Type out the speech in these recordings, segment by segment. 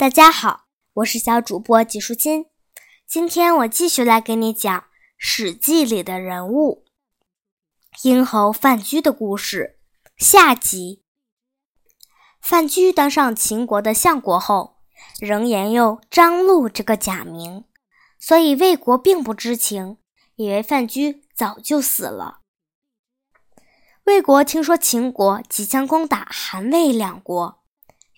大家好，我是小主播纪淑金。今天我继续来给你讲《史记》里的人物殷侯范雎的故事下集。范雎当上秦国的相国后，仍沿用张禄这个假名，所以魏国并不知情，以为范雎早就死了。魏国听说秦国即将攻打韩魏两国。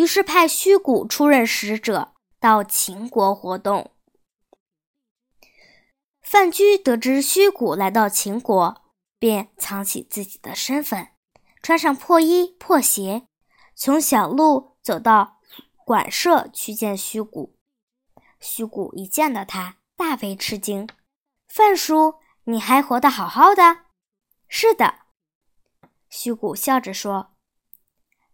于是派虚谷出任使者到秦国活动。范雎得知虚谷来到秦国，便藏起自己的身份，穿上破衣破鞋，从小路走到馆舍去见虚谷。虚谷一见到他，大为吃惊：“范叔，你还活得好好的？”“是的。”虚谷笑着说。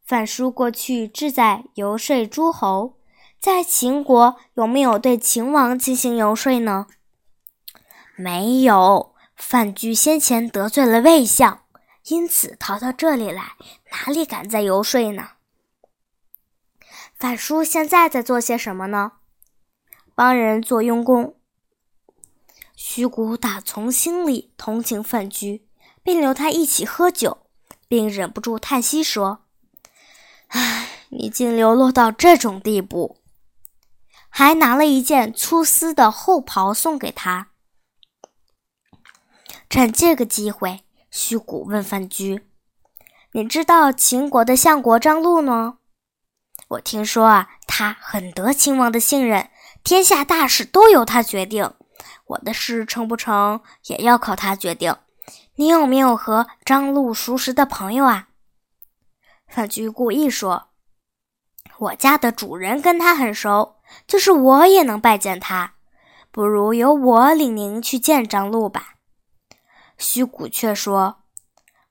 范叔过去志在游说诸侯，在秦国有没有对秦王进行游说呢？没有。范雎先前得罪了魏相，因此逃到这里来，哪里敢再游说呢？范叔现在在做些什么呢？帮人做佣工。徐谷打从心里同情范雎，并留他一起喝酒，并忍不住叹息说。唉，你竟流落到这种地步，还拿了一件粗丝的厚袍送给他。趁这个机会，虚谷问范雎：“你知道秦国的相国张禄吗？我听说啊，他很得秦王的信任，天下大事都由他决定。我的事成不成，也要靠他决定。你有没有和张禄熟识的朋友啊？”范雎故意说：“我家的主人跟他很熟，就是我也能拜见他。不如由我领您去见张禄吧。”虚谷却说：“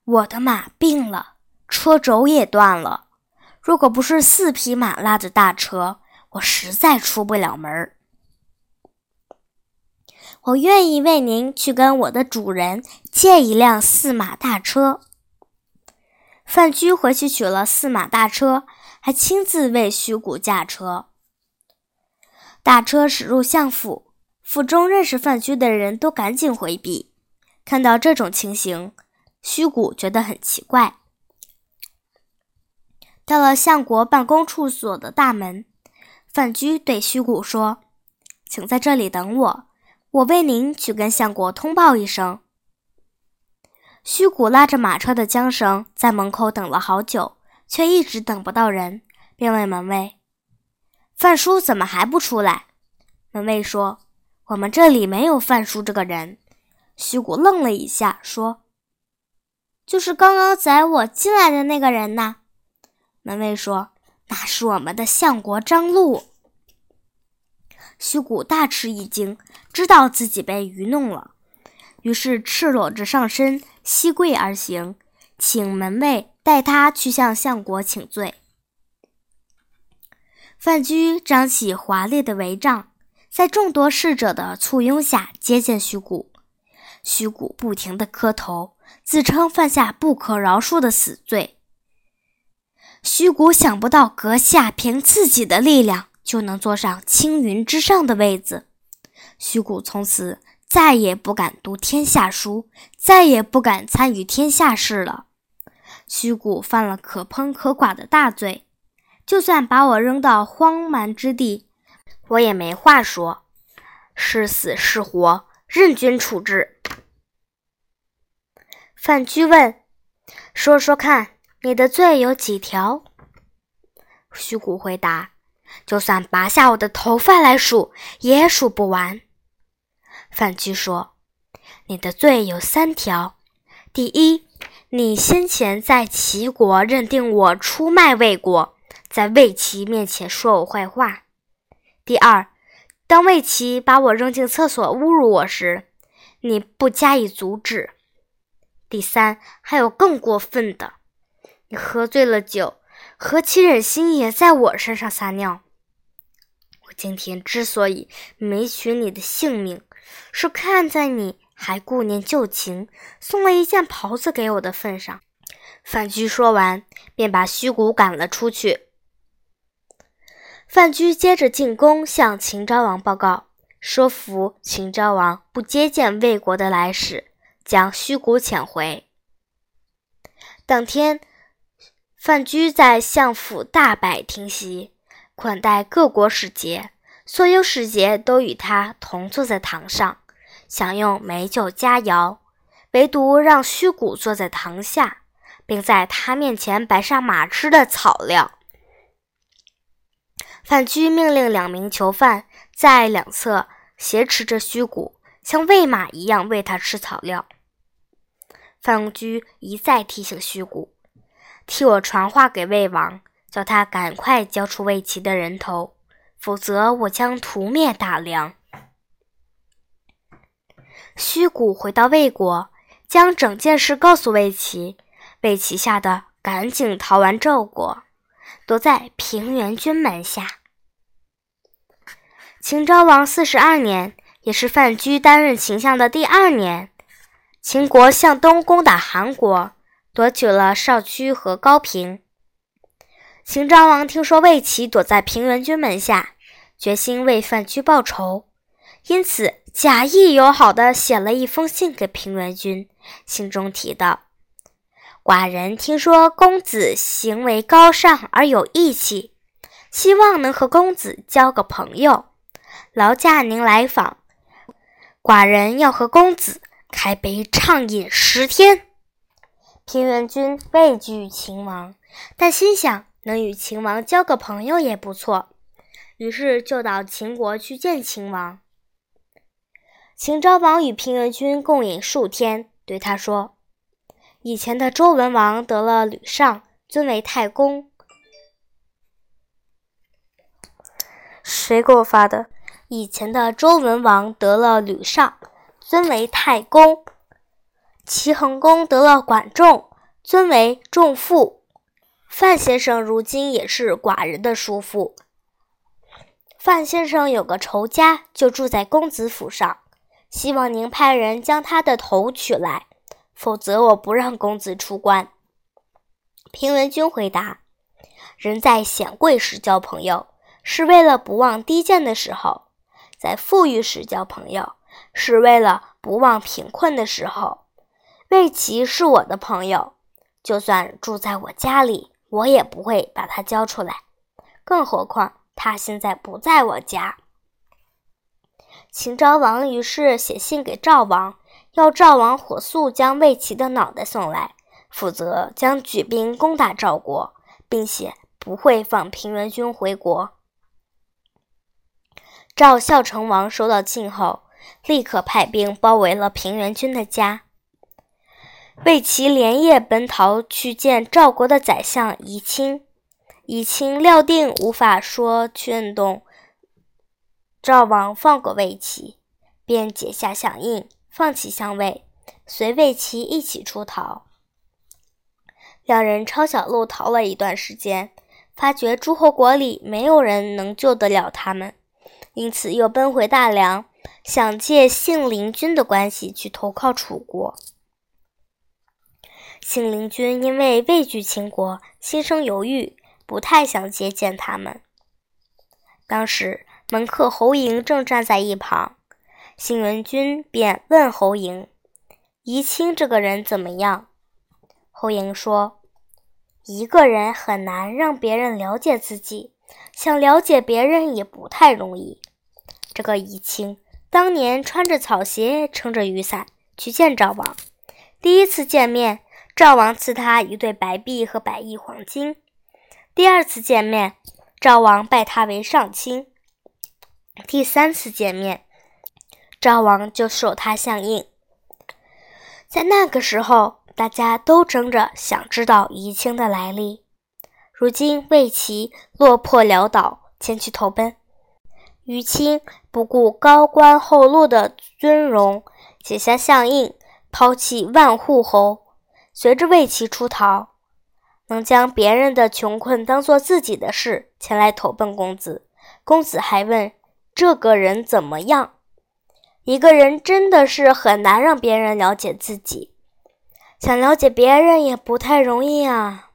我的马病了，车轴也断了。如果不是四匹马拉着大车，我实在出不了门我愿意为您去跟我的主人借一辆四马大车。”范雎回去取了四马大车，还亲自为虚谷驾车。大车驶入相府，府中认识范雎的人都赶紧回避。看到这种情形，虚谷觉得很奇怪。到了相国办公处所的大门，范雎对虚谷说：“请在这里等我，我为您去跟相国通报一声。”虚谷拉着马车的缰绳，在门口等了好久，却一直等不到人，便问门卫：“范叔怎么还不出来？”门卫说：“我们这里没有范叔这个人。”虚谷愣了一下，说：“就是刚刚载我进来的那个人呐。”门卫说：“那是我们的相国张禄。”虚谷大吃一惊，知道自己被愚弄了。于是赤裸着上身，膝跪而行，请门卫带他去向相国请罪。范雎张起华丽的帷帐，在众多侍者的簇拥下接见徐谷。徐谷不停地磕头，自称犯下不可饶恕的死罪。徐谷想不到阁下凭自己的力量就能坐上青云之上的位子，徐谷从此。再也不敢读天下书，再也不敢参与天下事了。虚谷犯了可烹可寡的大罪，就算把我扔到荒蛮之地，我也没话说。是死是活，任君处置。范雎问：“说说看，你的罪有几条？”虚谷回答：“就算拔下我的头发来数，也数不完。”范雎说：“你的罪有三条。第一，你先前在齐国认定我出卖魏国，在魏齐面前说我坏话；第二，当魏齐把我扔进厕所侮辱我时，你不加以阻止；第三，还有更过分的，你喝醉了酒，何其忍心也在我身上撒尿。我今天之所以没取你的性命。”是看在你还顾念旧情，送了一件袍子给我的份上。范雎说完，便把虚谷赶了出去。范雎接着进宫向秦昭王报告，说服秦昭王不接见魏国的来使，将虚谷遣回。当天，范雎在相府大摆庭席，款待各国使节，所有使节都与他同坐在堂上，享用美酒佳肴，唯独让虚谷坐在堂下，并在他面前摆上马吃的草料。范雎命令两名囚犯在两侧挟持着虚谷，像喂马一样喂他吃草料。范雎一再提醒虚谷，替我传话给魏王，叫他赶快交出魏齐的人头，否则我将屠灭大梁。虚谷回到魏国，将整件事告诉魏齐，魏齐吓得赶紧逃完赵国。躲在平原君门下。秦昭王四十二年，也是范雎担任秦相的第二年，秦国向东攻打韩国，夺取了少屈和高平。秦昭王听说魏齐躲在平原君门下，决心为范雎报仇，因此假意友好的写了一封信给平原君，信中提到。寡人听说公子行为高尚而有义气，希望能和公子交个朋友，劳驾您来访。寡人要和公子开杯畅饮十天。平原君畏惧秦王，但心想能与秦王交个朋友也不错，于是就到秦国去见秦王。秦昭王与平原君共饮数天，对他说。以前的周文王得了吕尚，尊为太公。谁给我发的？以前的周文王得了吕尚，尊为太公。齐桓公得了管仲，尊为仲父。范先生如今也是寡人的叔父。范先生有个仇家，就住在公子府上，希望您派人将他的头取来。否则，我不让公子出关。平原君回答：“人在显贵时交朋友，是为了不忘低贱的时候；在富裕时交朋友，是为了不忘贫困的时候。魏齐是我的朋友，就算住在我家里，我也不会把他交出来。更何况他现在不在我家。”秦昭王于是写信给赵王。要赵王火速将魏齐的脑袋送来，否则将举兵攻打赵国，并且不会放平原君回国。赵孝成王收到信后，立刻派兵包围了平原君的家。魏齐连夜奔逃去见赵国的宰相夷亲，夷亲料定无法说劝动赵王放过魏齐，便解下响应。放弃相位，随魏齐一起出逃。两人抄小路逃了一段时间，发觉诸侯国里没有人能救得了他们，因此又奔回大梁，想借信陵君的关系去投靠楚国。信陵君因为畏惧秦国，心生犹豫，不太想接见他们。当时门客侯嬴正站在一旁。信文君便问侯嬴：“怡清这个人怎么样？”侯嬴说：“一个人很难让别人了解自己，想了解别人也不太容易。这个怡清当年穿着草鞋，撑着雨伞去见赵王。第一次见面，赵王赐他一对白璧和百亿黄金；第二次见面，赵王拜他为上卿；第三次见面。”赵王就授他相应。在那个时候，大家都争着想知道宜清的来历。如今魏齐落魄潦倒，前去投奔，于清不顾高官厚禄的尊荣，解下相印，抛弃万户侯，随着魏齐出逃。能将别人的穷困当做自己的事，前来投奔公子。公子还问这个人怎么样？一个人真的是很难让别人了解自己，想了解别人也不太容易啊。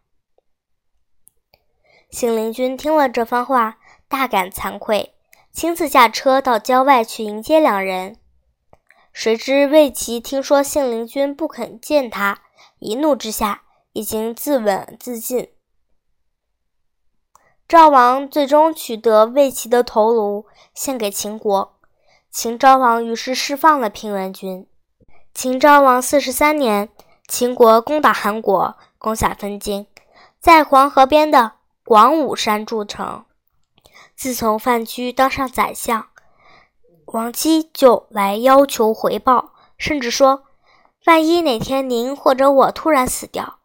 信陵君听了这番话，大感惭愧，亲自驾车到郊外去迎接两人。谁知魏齐听说信陵君不肯见他，一怒之下已经自刎自尽。赵王最终取得魏齐的头颅，献给秦国。秦昭王于是释放了平原君。秦昭王四十三年，秦国攻打韩国，攻下分京，在黄河边的广武山筑城。自从范雎当上宰相。王姬就来要求回报，甚至说：“万一哪天您或者我突然死掉，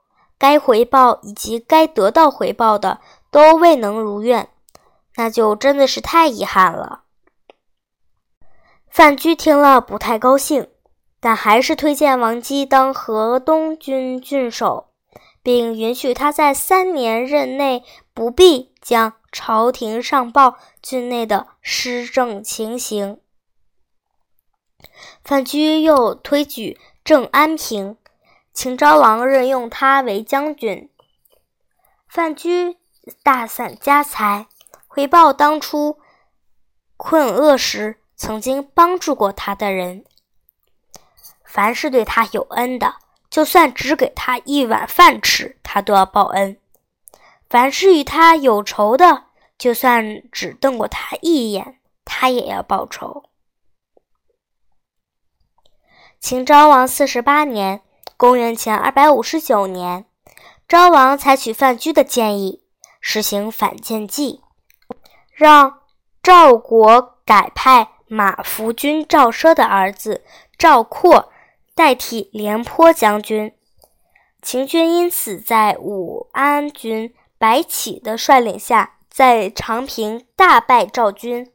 该回报以及该得到回报的都未能如愿，那就真的是太遗憾了。”范雎听了不太高兴，但还是推荐王姬当河东郡郡守，并允许他在三年任内不必将朝廷上报郡内的施政情形。范雎又推举郑安平，秦昭王任用他为将军。范雎大散家财，回报当初困厄时曾经帮助过他的人。凡是对他有恩的，就算只给他一碗饭吃，他都要报恩；凡是与他有仇的，就算只瞪过他一眼，他也要报仇。秦昭王四十八年（公元前二百五十九年），昭王采取范雎的建议，实行反间计，让赵国改派马服君赵奢的儿子赵括代替廉颇将军。秦军因此在武安君白起的率领下，在长平大败赵军，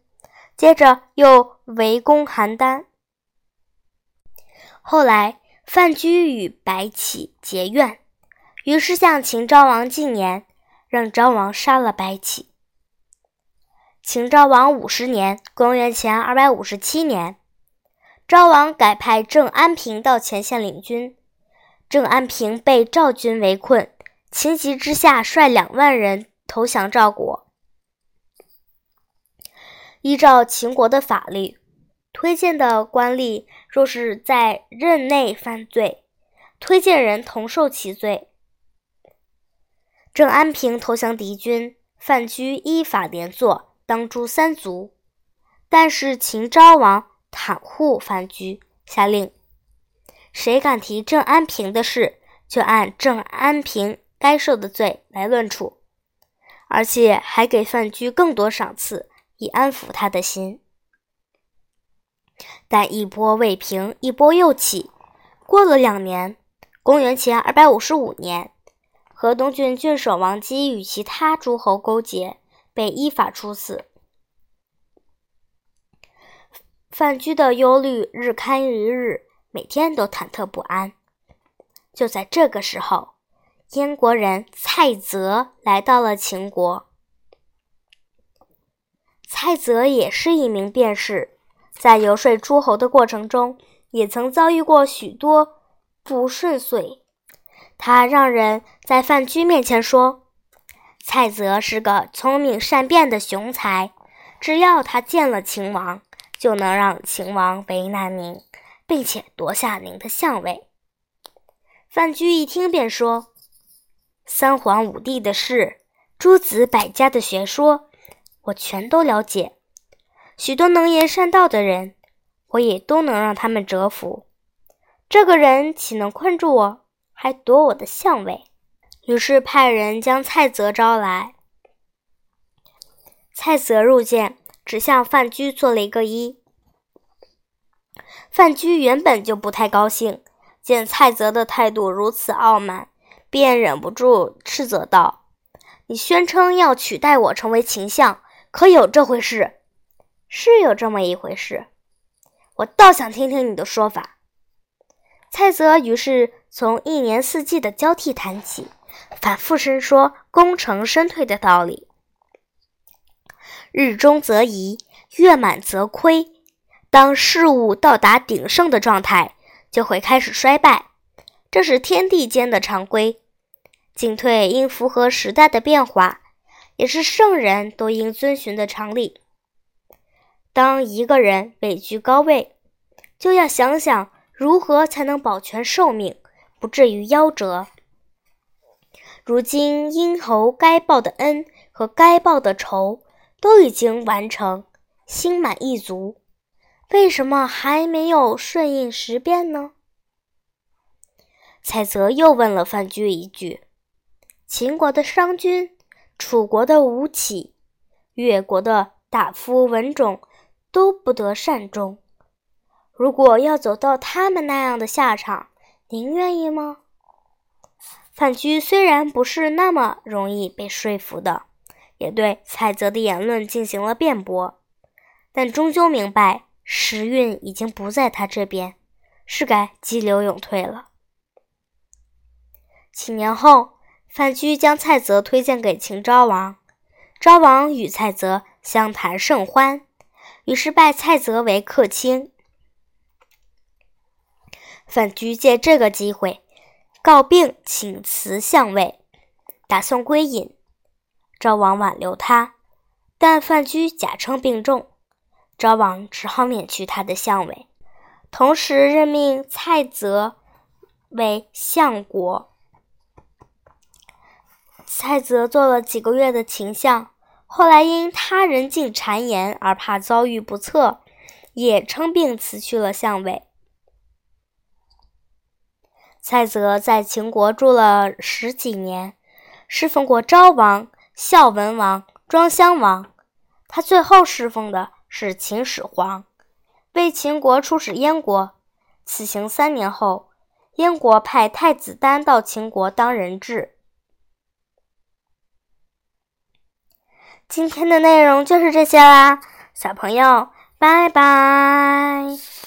接着又围攻邯郸。后来，范雎与白起结怨，于是向秦昭王进言，让昭王杀了白起。秦昭王五十年（公元前二百五十七年），昭王改派郑安平到前线领军。郑安平被赵军围困，情急之下率两万人投降赵国。依照秦国的法律。推荐的官吏若是在任内犯罪，推荐人同受其罪。郑安平投降敌军，范雎依法连坐，当诛三族。但是秦昭王袒护范雎，下令：谁敢提郑安平的事，就按郑安平该受的罪来论处，而且还给范雎更多赏赐，以安抚他的心。但一波未平，一波又起。过了两年，公元前二百五十五年，河东郡郡守王姬与其他诸侯勾结，被依法处死。范雎的忧虑日堪一日，每天都忐忑不安。就在这个时候，燕国人蔡泽来到了秦国。蔡泽也是一名辩士。在游说诸侯的过程中，也曾遭遇过许多不顺遂。他让人在范雎面前说：“蔡泽是个聪明善辩的雄才，只要他见了秦王，就能让秦王为难您，并且夺下您的相位。”范雎一听便说：“三皇五帝的事，诸子百家的学说，我全都了解。”许多能言善道的人，我也都能让他们折服。这个人岂能困住我，还夺我的相位？于是派人将蔡泽招来。蔡泽入见，只向范雎做了一个揖。范雎原本就不太高兴，见蔡泽的态度如此傲慢，便忍不住斥责道：“你宣称要取代我成为秦相，可有这回事？”是有这么一回事，我倒想听听你的说法。蔡泽于是从一年四季的交替谈起，反复申说功成身退的道理。日中则移，月满则亏。当事物到达鼎盛的状态，就会开始衰败，这是天地间的常规。进退应符合时代的变化，也是圣人都应遵循的常理。当一个人位居高位，就要想想如何才能保全寿命，不至于夭折。如今殷侯该报的恩和该报的仇都已经完成，心满意足，为什么还没有顺应时变呢？蔡泽又问了范雎一句：“秦国的商君、楚国的吴起、越国的大夫文种都不得善终，如果要走到他们那样的下场，您愿意吗？”范雎虽然不是那么容易被说服的，也对蔡泽的言论进行了辩驳，但终究明白时运已经不在他这边，是该急流勇退了。几年后，范雎将蔡泽推荐给秦昭王，昭王与蔡泽相谈甚欢，于是拜蔡泽为客卿。范雎借这个机会。告病请辞相位，打算归隐。昭王挽留他，但范雎假称病重，昭王只好免去他的相位，同时任命蔡泽为相国。蔡泽做了几个月的秦相，后来因他人进谗言而怕遭遇不测，也称病辞去了相位。蔡泽在秦国住了十几年，侍奉过昭王、孝文王、庄襄王。他最后侍奉的是秦始皇，为秦国出使燕国。此行三年后，燕国派太子丹到秦国当人质。今天的内容就是这些啦，小朋友，拜拜。